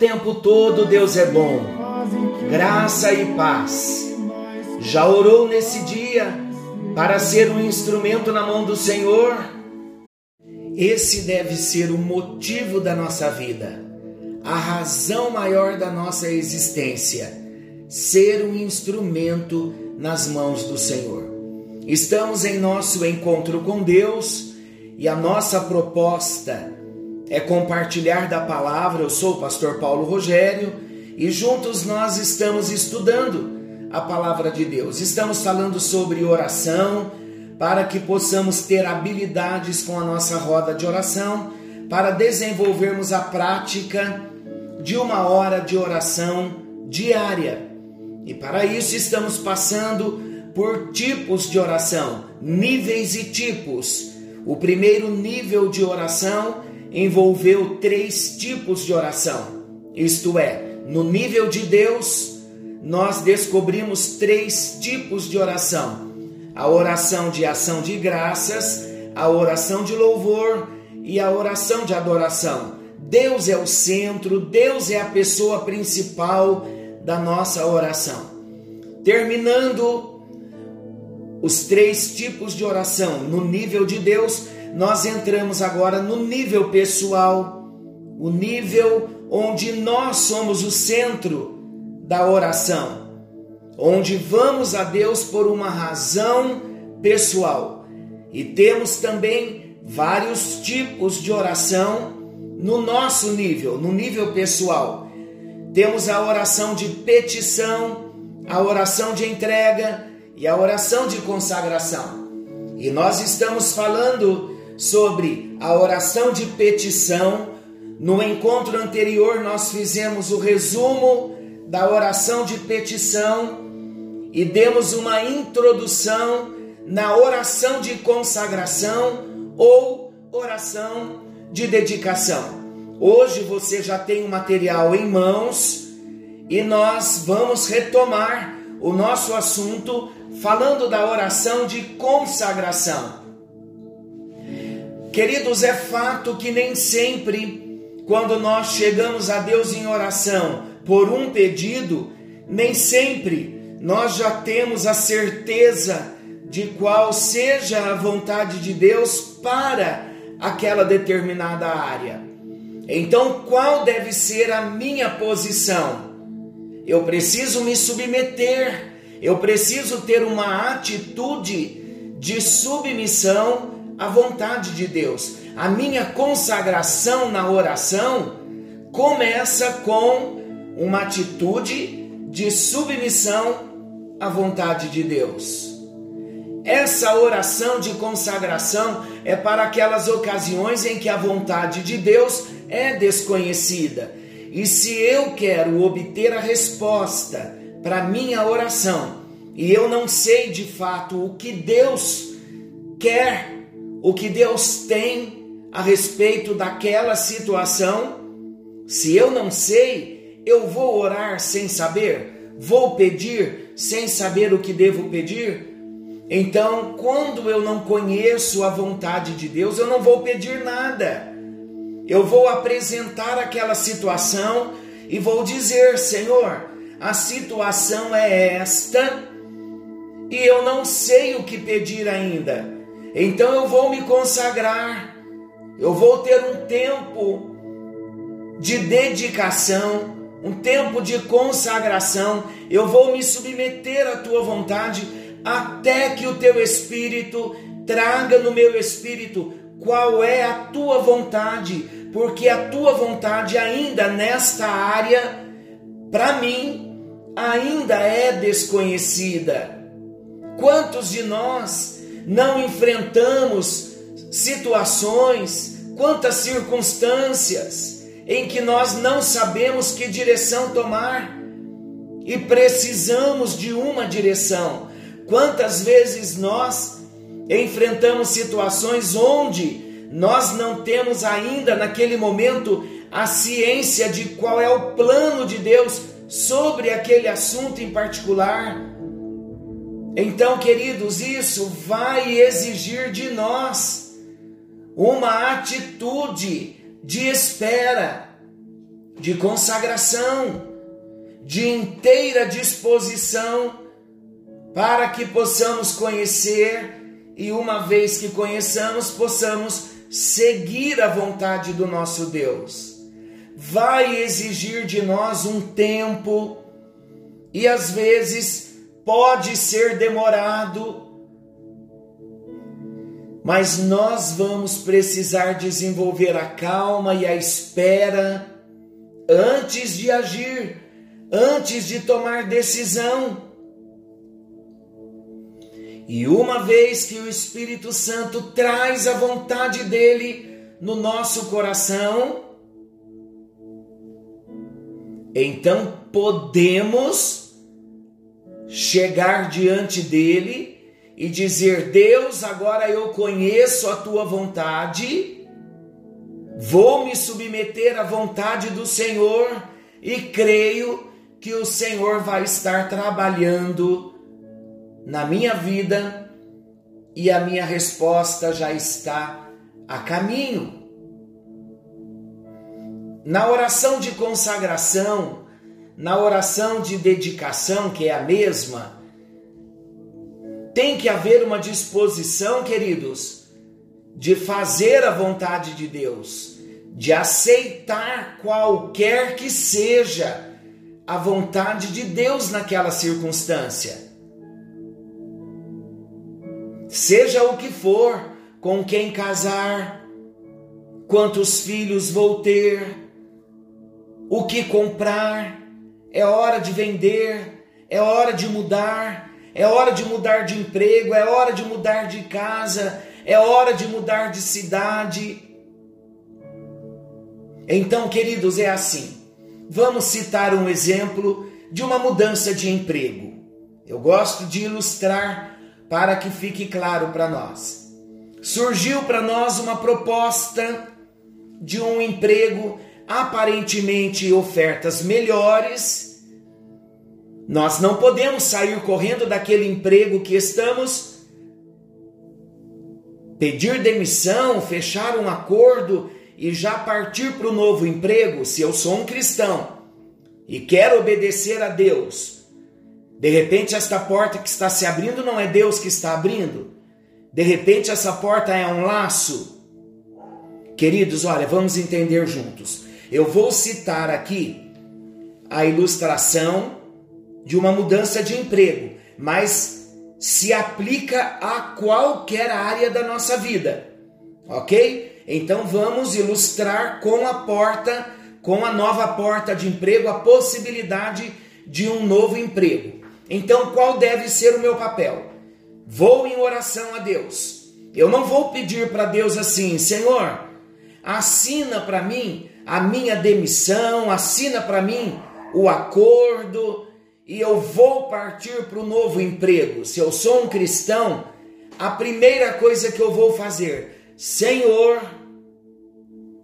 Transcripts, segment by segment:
tempo todo Deus é bom. Graça e paz. Já orou nesse dia para ser um instrumento na mão do Senhor? Esse deve ser o motivo da nossa vida, a razão maior da nossa existência, ser um instrumento nas mãos do Senhor. Estamos em nosso encontro com Deus e a nossa proposta é compartilhar da palavra. Eu sou o pastor Paulo Rogério e juntos nós estamos estudando a palavra de Deus. Estamos falando sobre oração para que possamos ter habilidades com a nossa roda de oração, para desenvolvermos a prática de uma hora de oração diária. E para isso estamos passando por tipos de oração, níveis e tipos. O primeiro nível de oração envolveu três tipos de oração. Isto é, no nível de Deus, nós descobrimos três tipos de oração: a oração de ação de graças, a oração de louvor e a oração de adoração. Deus é o centro, Deus é a pessoa principal da nossa oração. Terminando os três tipos de oração no nível de Deus, nós entramos agora no nível pessoal, o nível onde nós somos o centro da oração, onde vamos a Deus por uma razão pessoal. E temos também vários tipos de oração no nosso nível, no nível pessoal. Temos a oração de petição, a oração de entrega e a oração de consagração. E nós estamos falando sobre a oração de petição. No encontro anterior, nós fizemos o resumo da oração de petição e demos uma introdução na oração de consagração ou oração de dedicação. Hoje você já tem o material em mãos e nós vamos retomar o nosso assunto falando da oração de consagração. Queridos, é fato que nem sempre, quando nós chegamos a Deus em oração por um pedido, nem sempre nós já temos a certeza de qual seja a vontade de Deus para aquela determinada área. Então, qual deve ser a minha posição? Eu preciso me submeter, eu preciso ter uma atitude de submissão à vontade de Deus. A minha consagração na oração começa com uma atitude de submissão à vontade de Deus. Essa oração de consagração é para aquelas ocasiões em que a vontade de Deus é desconhecida. E se eu quero obter a resposta para minha oração e eu não sei de fato o que Deus quer, o que Deus tem a respeito daquela situação, se eu não sei, eu vou orar sem saber, vou pedir sem saber o que devo pedir. Então, quando eu não conheço a vontade de Deus, eu não vou pedir nada. Eu vou apresentar aquela situação e vou dizer: Senhor, a situação é esta e eu não sei o que pedir ainda. Então eu vou me consagrar, Eu vou ter um tempo de dedicação, um tempo de consagração. Eu vou me submeter à tua vontade até que o teu espírito traga no meu espírito qual é a tua vontade, porque a tua vontade ainda nesta área para mim ainda é desconhecida. Quantos de nós não enfrentamos situações, quantas circunstâncias em que nós não sabemos que direção tomar e precisamos de uma direção? Quantas vezes nós enfrentamos situações onde nós não temos ainda naquele momento a ciência de qual é o plano de Deus sobre aquele assunto em particular. Então, queridos, isso vai exigir de nós uma atitude de espera, de consagração, de inteira disposição para que possamos conhecer e, uma vez que conheçamos, possamos seguir a vontade do nosso Deus. Vai exigir de nós um tempo e às vezes pode ser demorado, mas nós vamos precisar desenvolver a calma e a espera antes de agir, antes de tomar decisão. E uma vez que o Espírito Santo traz a vontade dele no nosso coração, então podemos chegar diante dele e dizer: Deus, agora eu conheço a tua vontade, vou me submeter à vontade do Senhor e creio que o Senhor vai estar trabalhando na minha vida e a minha resposta já está a caminho. Na oração de consagração, na oração de dedicação, que é a mesma, tem que haver uma disposição, queridos, de fazer a vontade de Deus, de aceitar qualquer que seja a vontade de Deus naquela circunstância. Seja o que for, com quem casar, quantos filhos vou ter, o que comprar, é hora de vender, é hora de mudar, é hora de mudar de emprego, é hora de mudar de casa, é hora de mudar de cidade. Então, queridos, é assim. Vamos citar um exemplo de uma mudança de emprego. Eu gosto de ilustrar para que fique claro para nós. Surgiu para nós uma proposta de um emprego aparentemente ofertas melhores, nós não podemos sair correndo daquele emprego que estamos, pedir demissão, fechar um acordo e já partir para o novo emprego, se eu sou um cristão e quero obedecer a Deus. De repente, esta porta que está se abrindo não é Deus que está abrindo. De repente, essa porta é um laço. Queridos, olha, vamos entender juntos. Eu vou citar aqui a ilustração de uma mudança de emprego, mas se aplica a qualquer área da nossa vida, ok? Então vamos ilustrar com a porta, com a nova porta de emprego, a possibilidade de um novo emprego. Então qual deve ser o meu papel? Vou em oração a Deus. Eu não vou pedir para Deus assim, Senhor, assina para mim a minha demissão, assina para mim o acordo e eu vou partir para o novo emprego. Se eu sou um cristão, a primeira coisa que eu vou fazer, Senhor,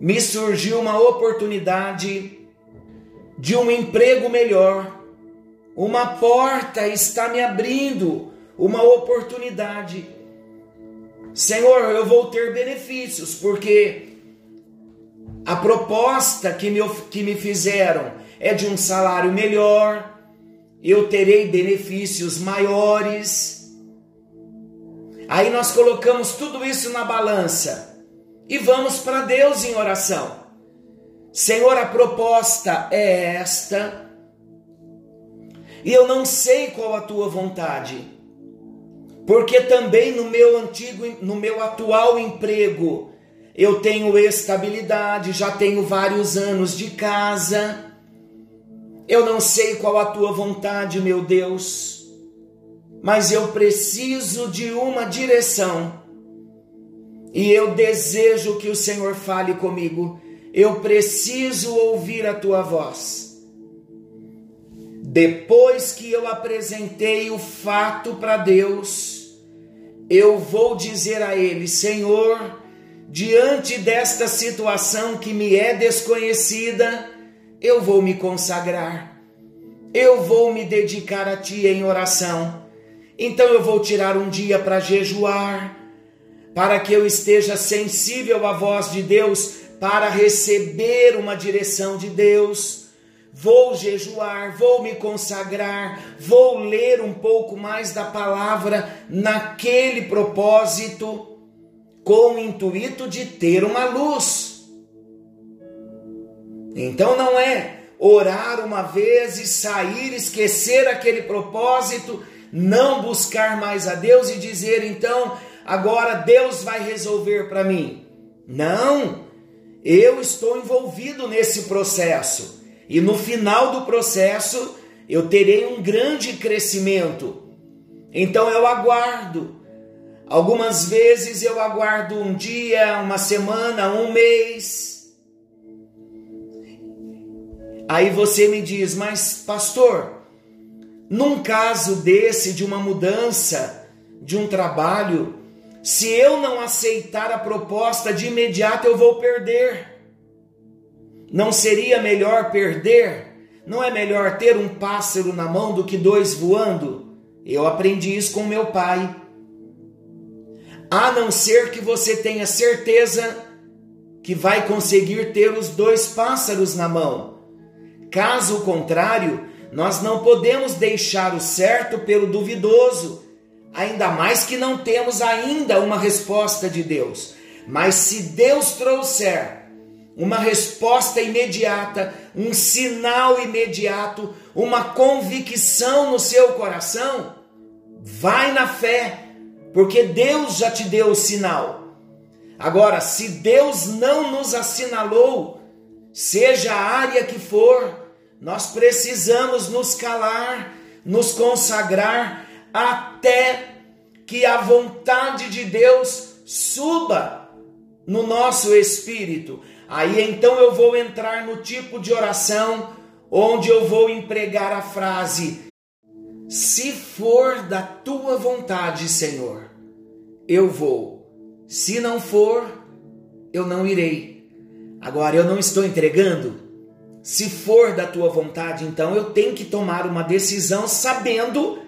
me surgiu uma oportunidade de um emprego melhor, uma porta está me abrindo, uma oportunidade. Senhor, eu vou ter benefícios, porque a proposta que me, que me fizeram é de um salário melhor, eu terei benefícios maiores. Aí nós colocamos tudo isso na balança e vamos para Deus em oração. Senhor, a proposta é esta, e eu não sei qual a tua vontade, porque também no meu antigo, no meu atual emprego, eu tenho estabilidade, já tenho vários anos de casa. Eu não sei qual a tua vontade, meu Deus, mas eu preciso de uma direção. E eu desejo que o Senhor fale comigo. Eu preciso ouvir a tua voz. Depois que eu apresentei o fato para Deus, eu vou dizer a Ele: Senhor, diante desta situação que me é desconhecida, eu vou me consagrar, eu vou me dedicar a Ti em oração. Então eu vou tirar um dia para jejuar, para que eu esteja sensível à voz de Deus, para receber uma direção de Deus. Vou jejuar, vou me consagrar, vou ler um pouco mais da palavra naquele propósito, com o intuito de ter uma luz. Então não é orar uma vez e sair, esquecer aquele propósito, não buscar mais a Deus e dizer então, agora Deus vai resolver para mim. Não, eu estou envolvido nesse processo e no final do processo eu terei um grande crescimento. Então eu aguardo. Algumas vezes eu aguardo um dia, uma semana, um mês. Aí você me diz, mas pastor, num caso desse, de uma mudança, de um trabalho, se eu não aceitar a proposta de imediato, eu vou perder. Não seria melhor perder? Não é melhor ter um pássaro na mão do que dois voando? Eu aprendi isso com meu pai. A não ser que você tenha certeza que vai conseguir ter os dois pássaros na mão. Caso contrário, nós não podemos deixar o certo pelo duvidoso, ainda mais que não temos ainda uma resposta de Deus. Mas se Deus trouxer uma resposta imediata, um sinal imediato, uma convicção no seu coração, vai na fé, porque Deus já te deu o sinal. Agora, se Deus não nos assinalou, seja a área que for, nós precisamos nos calar, nos consagrar até que a vontade de Deus suba no nosso espírito, Aí então eu vou entrar no tipo de oração onde eu vou empregar a frase: Se for da tua vontade, Senhor, eu vou. Se não for, eu não irei. Agora eu não estou entregando. Se for da tua vontade, então eu tenho que tomar uma decisão sabendo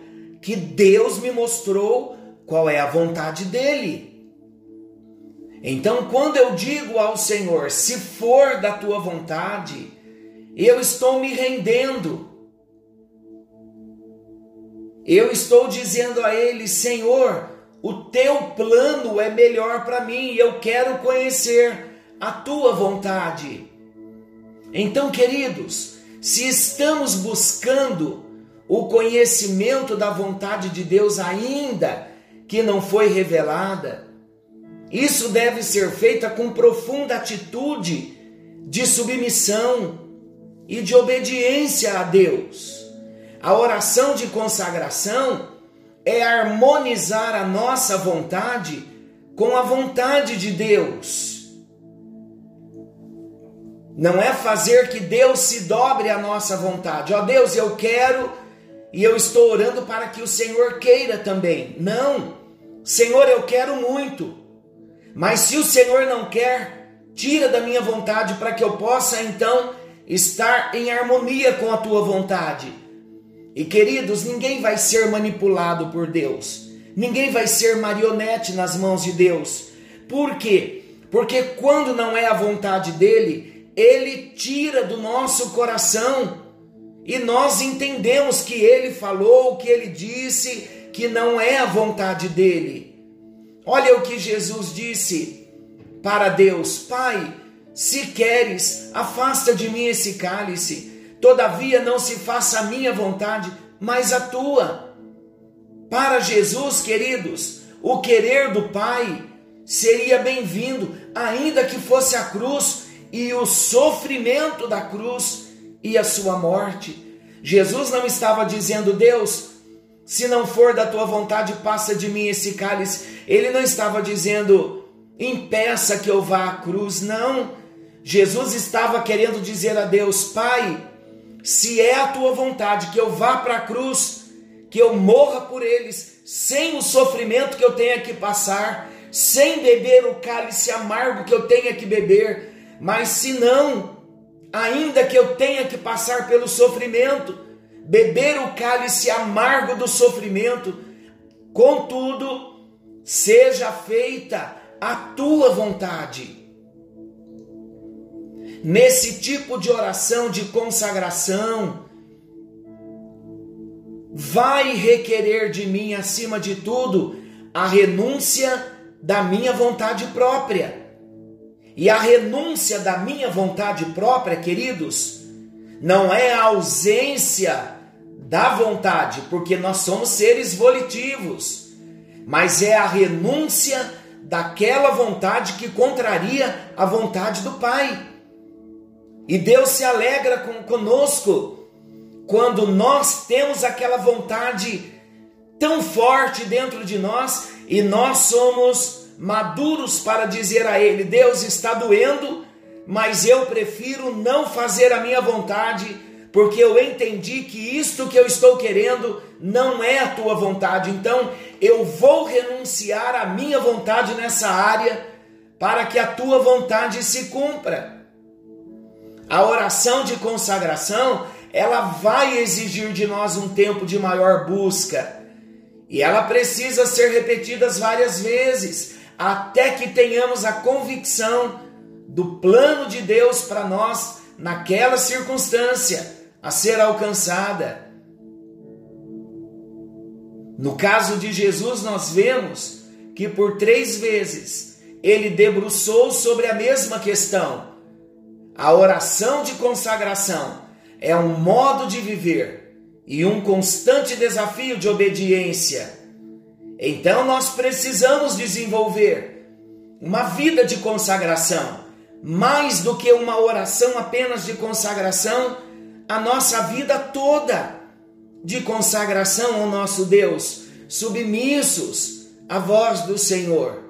que Deus me mostrou qual é a vontade dele. Então, quando eu digo ao Senhor, se for da tua vontade, eu estou me rendendo. Eu estou dizendo a Ele, Senhor, o teu plano é melhor para mim e eu quero conhecer a tua vontade. Então, queridos, se estamos buscando o conhecimento da vontade de Deus ainda que não foi revelada, isso deve ser feita com profunda atitude de submissão e de obediência a Deus. A oração de consagração é harmonizar a nossa vontade com a vontade de Deus. Não é fazer que Deus se dobre à nossa vontade. Ó oh, Deus, eu quero e eu estou orando para que o Senhor queira também. Não. Senhor, eu quero muito. Mas se o Senhor não quer, tira da minha vontade para que eu possa então estar em harmonia com a tua vontade. E queridos, ninguém vai ser manipulado por Deus. Ninguém vai ser marionete nas mãos de Deus. Por quê? Porque quando não é a vontade dele, ele tira do nosso coração e nós entendemos que ele falou, que ele disse, que não é a vontade dele. Olha o que Jesus disse para Deus: Pai, se queres, afasta de mim esse cálice, todavia não se faça a minha vontade, mas a tua. Para Jesus, queridos, o querer do Pai seria bem-vindo, ainda que fosse a cruz e o sofrimento da cruz e a sua morte. Jesus não estava dizendo, Deus, se não for da tua vontade, passa de mim esse cálice. Ele não estava dizendo, impeça que eu vá à cruz. Não. Jesus estava querendo dizer a Deus, Pai, se é a tua vontade que eu vá para a cruz, que eu morra por eles, sem o sofrimento que eu tenha que passar, sem beber o cálice amargo que eu tenha que beber, mas se não, ainda que eu tenha que passar pelo sofrimento, beber o cálice amargo do sofrimento, contudo, seja feita a tua vontade. Nesse tipo de oração de consagração, vai requerer de mim, acima de tudo, a renúncia da minha vontade própria. E a renúncia da minha vontade própria, queridos, não é a ausência da vontade, porque nós somos seres volitivos, mas é a renúncia daquela vontade que contraria a vontade do Pai. E Deus se alegra com, conosco quando nós temos aquela vontade tão forte dentro de nós e nós somos maduros para dizer a Ele: Deus está doendo, mas eu prefiro não fazer a minha vontade, porque eu entendi que isto que eu estou querendo não é a tua vontade. Então eu vou renunciar à minha vontade nessa área para que a tua vontade se cumpra. A oração de consagração, ela vai exigir de nós um tempo de maior busca. E ela precisa ser repetida várias vezes até que tenhamos a convicção do plano de Deus para nós naquela circunstância a ser alcançada. No caso de Jesus, nós vemos que por três vezes ele debruçou sobre a mesma questão. A oração de consagração é um modo de viver e um constante desafio de obediência. Então nós precisamos desenvolver uma vida de consagração, mais do que uma oração apenas de consagração, a nossa vida toda de consagração ao nosso Deus, submissos à voz do Senhor,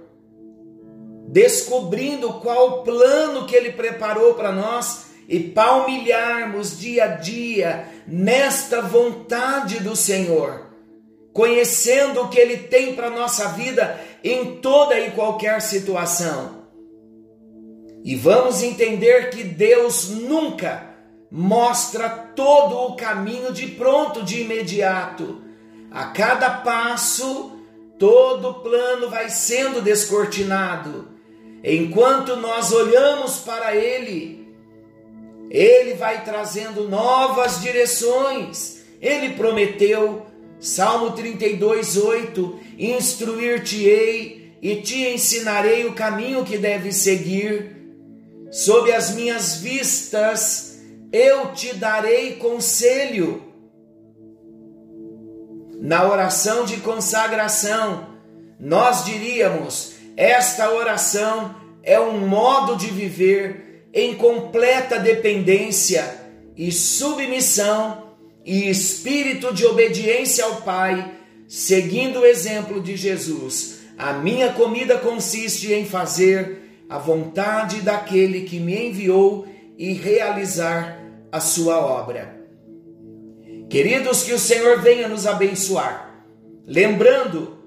descobrindo qual o plano que Ele preparou para nós e palmilharmos dia a dia nesta vontade do Senhor conhecendo o que Ele tem para nossa vida em toda e qualquer situação. E vamos entender que Deus nunca mostra todo o caminho de pronto, de imediato. A cada passo, todo o plano vai sendo descortinado. Enquanto nós olhamos para Ele, Ele vai trazendo novas direções. Ele prometeu Salmo 32, 8: Instruir-te-ei e te ensinarei o caminho que deves seguir. Sob as minhas vistas eu te darei conselho. Na oração de consagração, nós diríamos: esta oração é um modo de viver em completa dependência e submissão e espírito de obediência ao Pai, seguindo o exemplo de Jesus. A minha comida consiste em fazer a vontade daquele que me enviou e realizar a sua obra. Queridos, que o Senhor venha nos abençoar. Lembrando,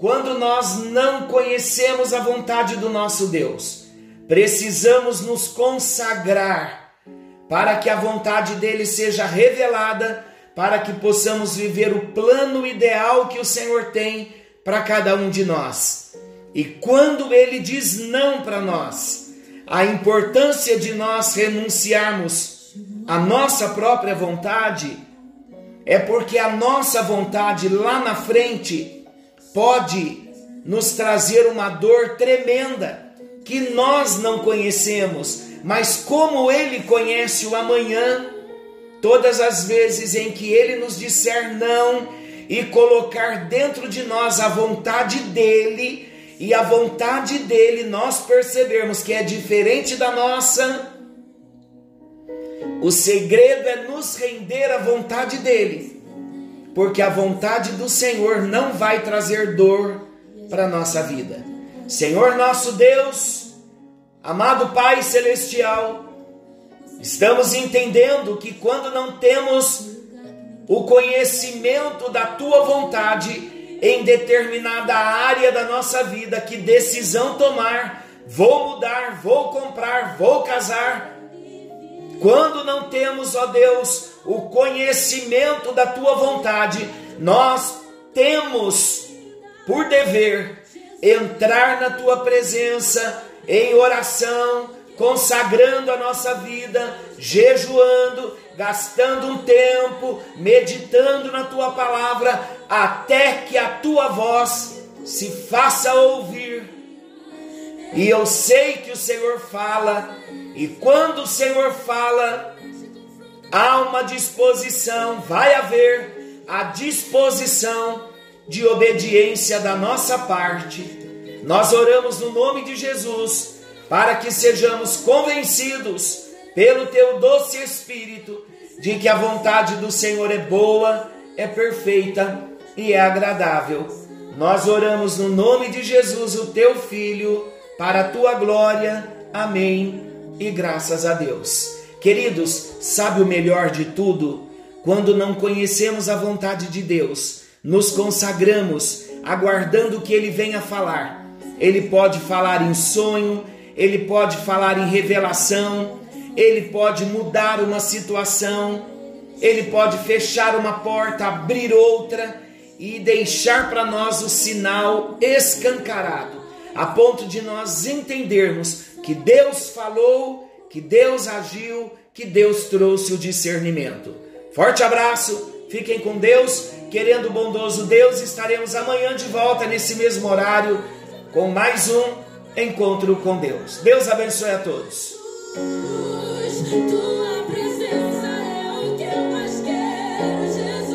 quando nós não conhecemos a vontade do nosso Deus, precisamos nos consagrar para que a vontade dele seja revelada, para que possamos viver o plano ideal que o Senhor tem para cada um de nós. E quando ele diz não para nós, a importância de nós renunciarmos à nossa própria vontade é porque a nossa vontade lá na frente pode nos trazer uma dor tremenda que nós não conhecemos, mas como Ele conhece o amanhã, todas as vezes em que Ele nos disser não e colocar dentro de nós a vontade dEle, e a vontade dEle nós percebermos que é diferente da nossa, o segredo é nos render à vontade dEle, porque a vontade do Senhor não vai trazer dor para a nossa vida. Senhor nosso Deus, amado Pai Celestial, estamos entendendo que quando não temos o conhecimento da tua vontade em determinada área da nossa vida, que decisão tomar, vou mudar, vou comprar, vou casar. Quando não temos, ó Deus, o conhecimento da tua vontade, nós temos por dever entrar na tua presença em oração, consagrando a nossa vida, jejuando, gastando um tempo, meditando na tua palavra, até que a tua voz se faça ouvir. E eu sei que o Senhor fala, e quando o Senhor fala, há uma disposição, vai haver a disposição de obediência da nossa parte. Nós oramos no nome de Jesus para que sejamos convencidos pelo teu doce Espírito de que a vontade do Senhor é boa, é perfeita e é agradável. Nós oramos no nome de Jesus, o teu Filho, para a tua glória. Amém. E graças a Deus. Queridos, sabe o melhor de tudo? Quando não conhecemos a vontade de Deus, nos consagramos, aguardando que Ele venha falar. Ele pode falar em sonho, ele pode falar em revelação, ele pode mudar uma situação, ele pode fechar uma porta, abrir outra e deixar para nós o sinal escancarado, a ponto de nós entendermos que Deus falou, que Deus agiu, que Deus trouxe o discernimento. Forte abraço, fiquem com Deus Querendo o bondoso Deus, estaremos amanhã de volta nesse mesmo horário com mais um encontro com Deus. Deus abençoe a todos.